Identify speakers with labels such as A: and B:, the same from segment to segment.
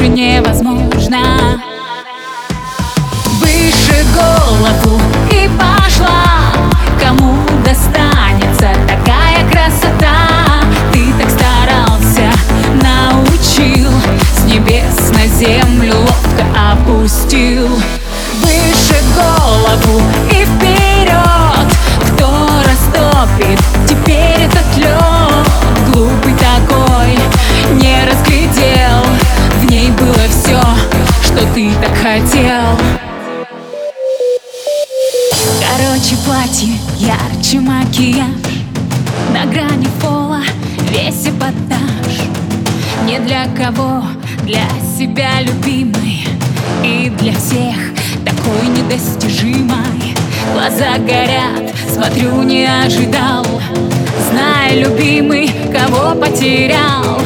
A: больше невозможно. Выше голову и пошла. Кому достанется такая красота? Ты так старался, научил С небес на землю ловко опустил. Выше голову и вперед. Кто растопит теперь этот лед? Хотел. Короче, платье, ярче макияж. На грани пола весь эпатаж. Не для кого, для себя любимой И для всех такой недостижимой Глаза горят, смотрю, не ожидал. Зная, любимый, кого потерял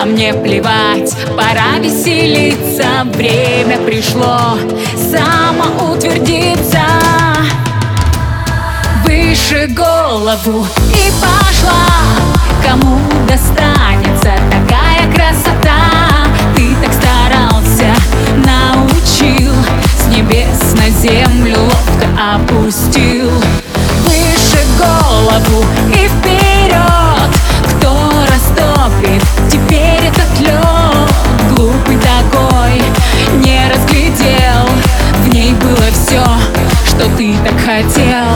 A: а мне плевать, пора веселиться. Время пришло самоутвердиться. Выше голову и пошла. Кому достанется такая красота? Ты так старался, научил С небес на землю ловко опустил. Выше голову и вперед хотел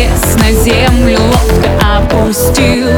A: небес на землю ловко опустил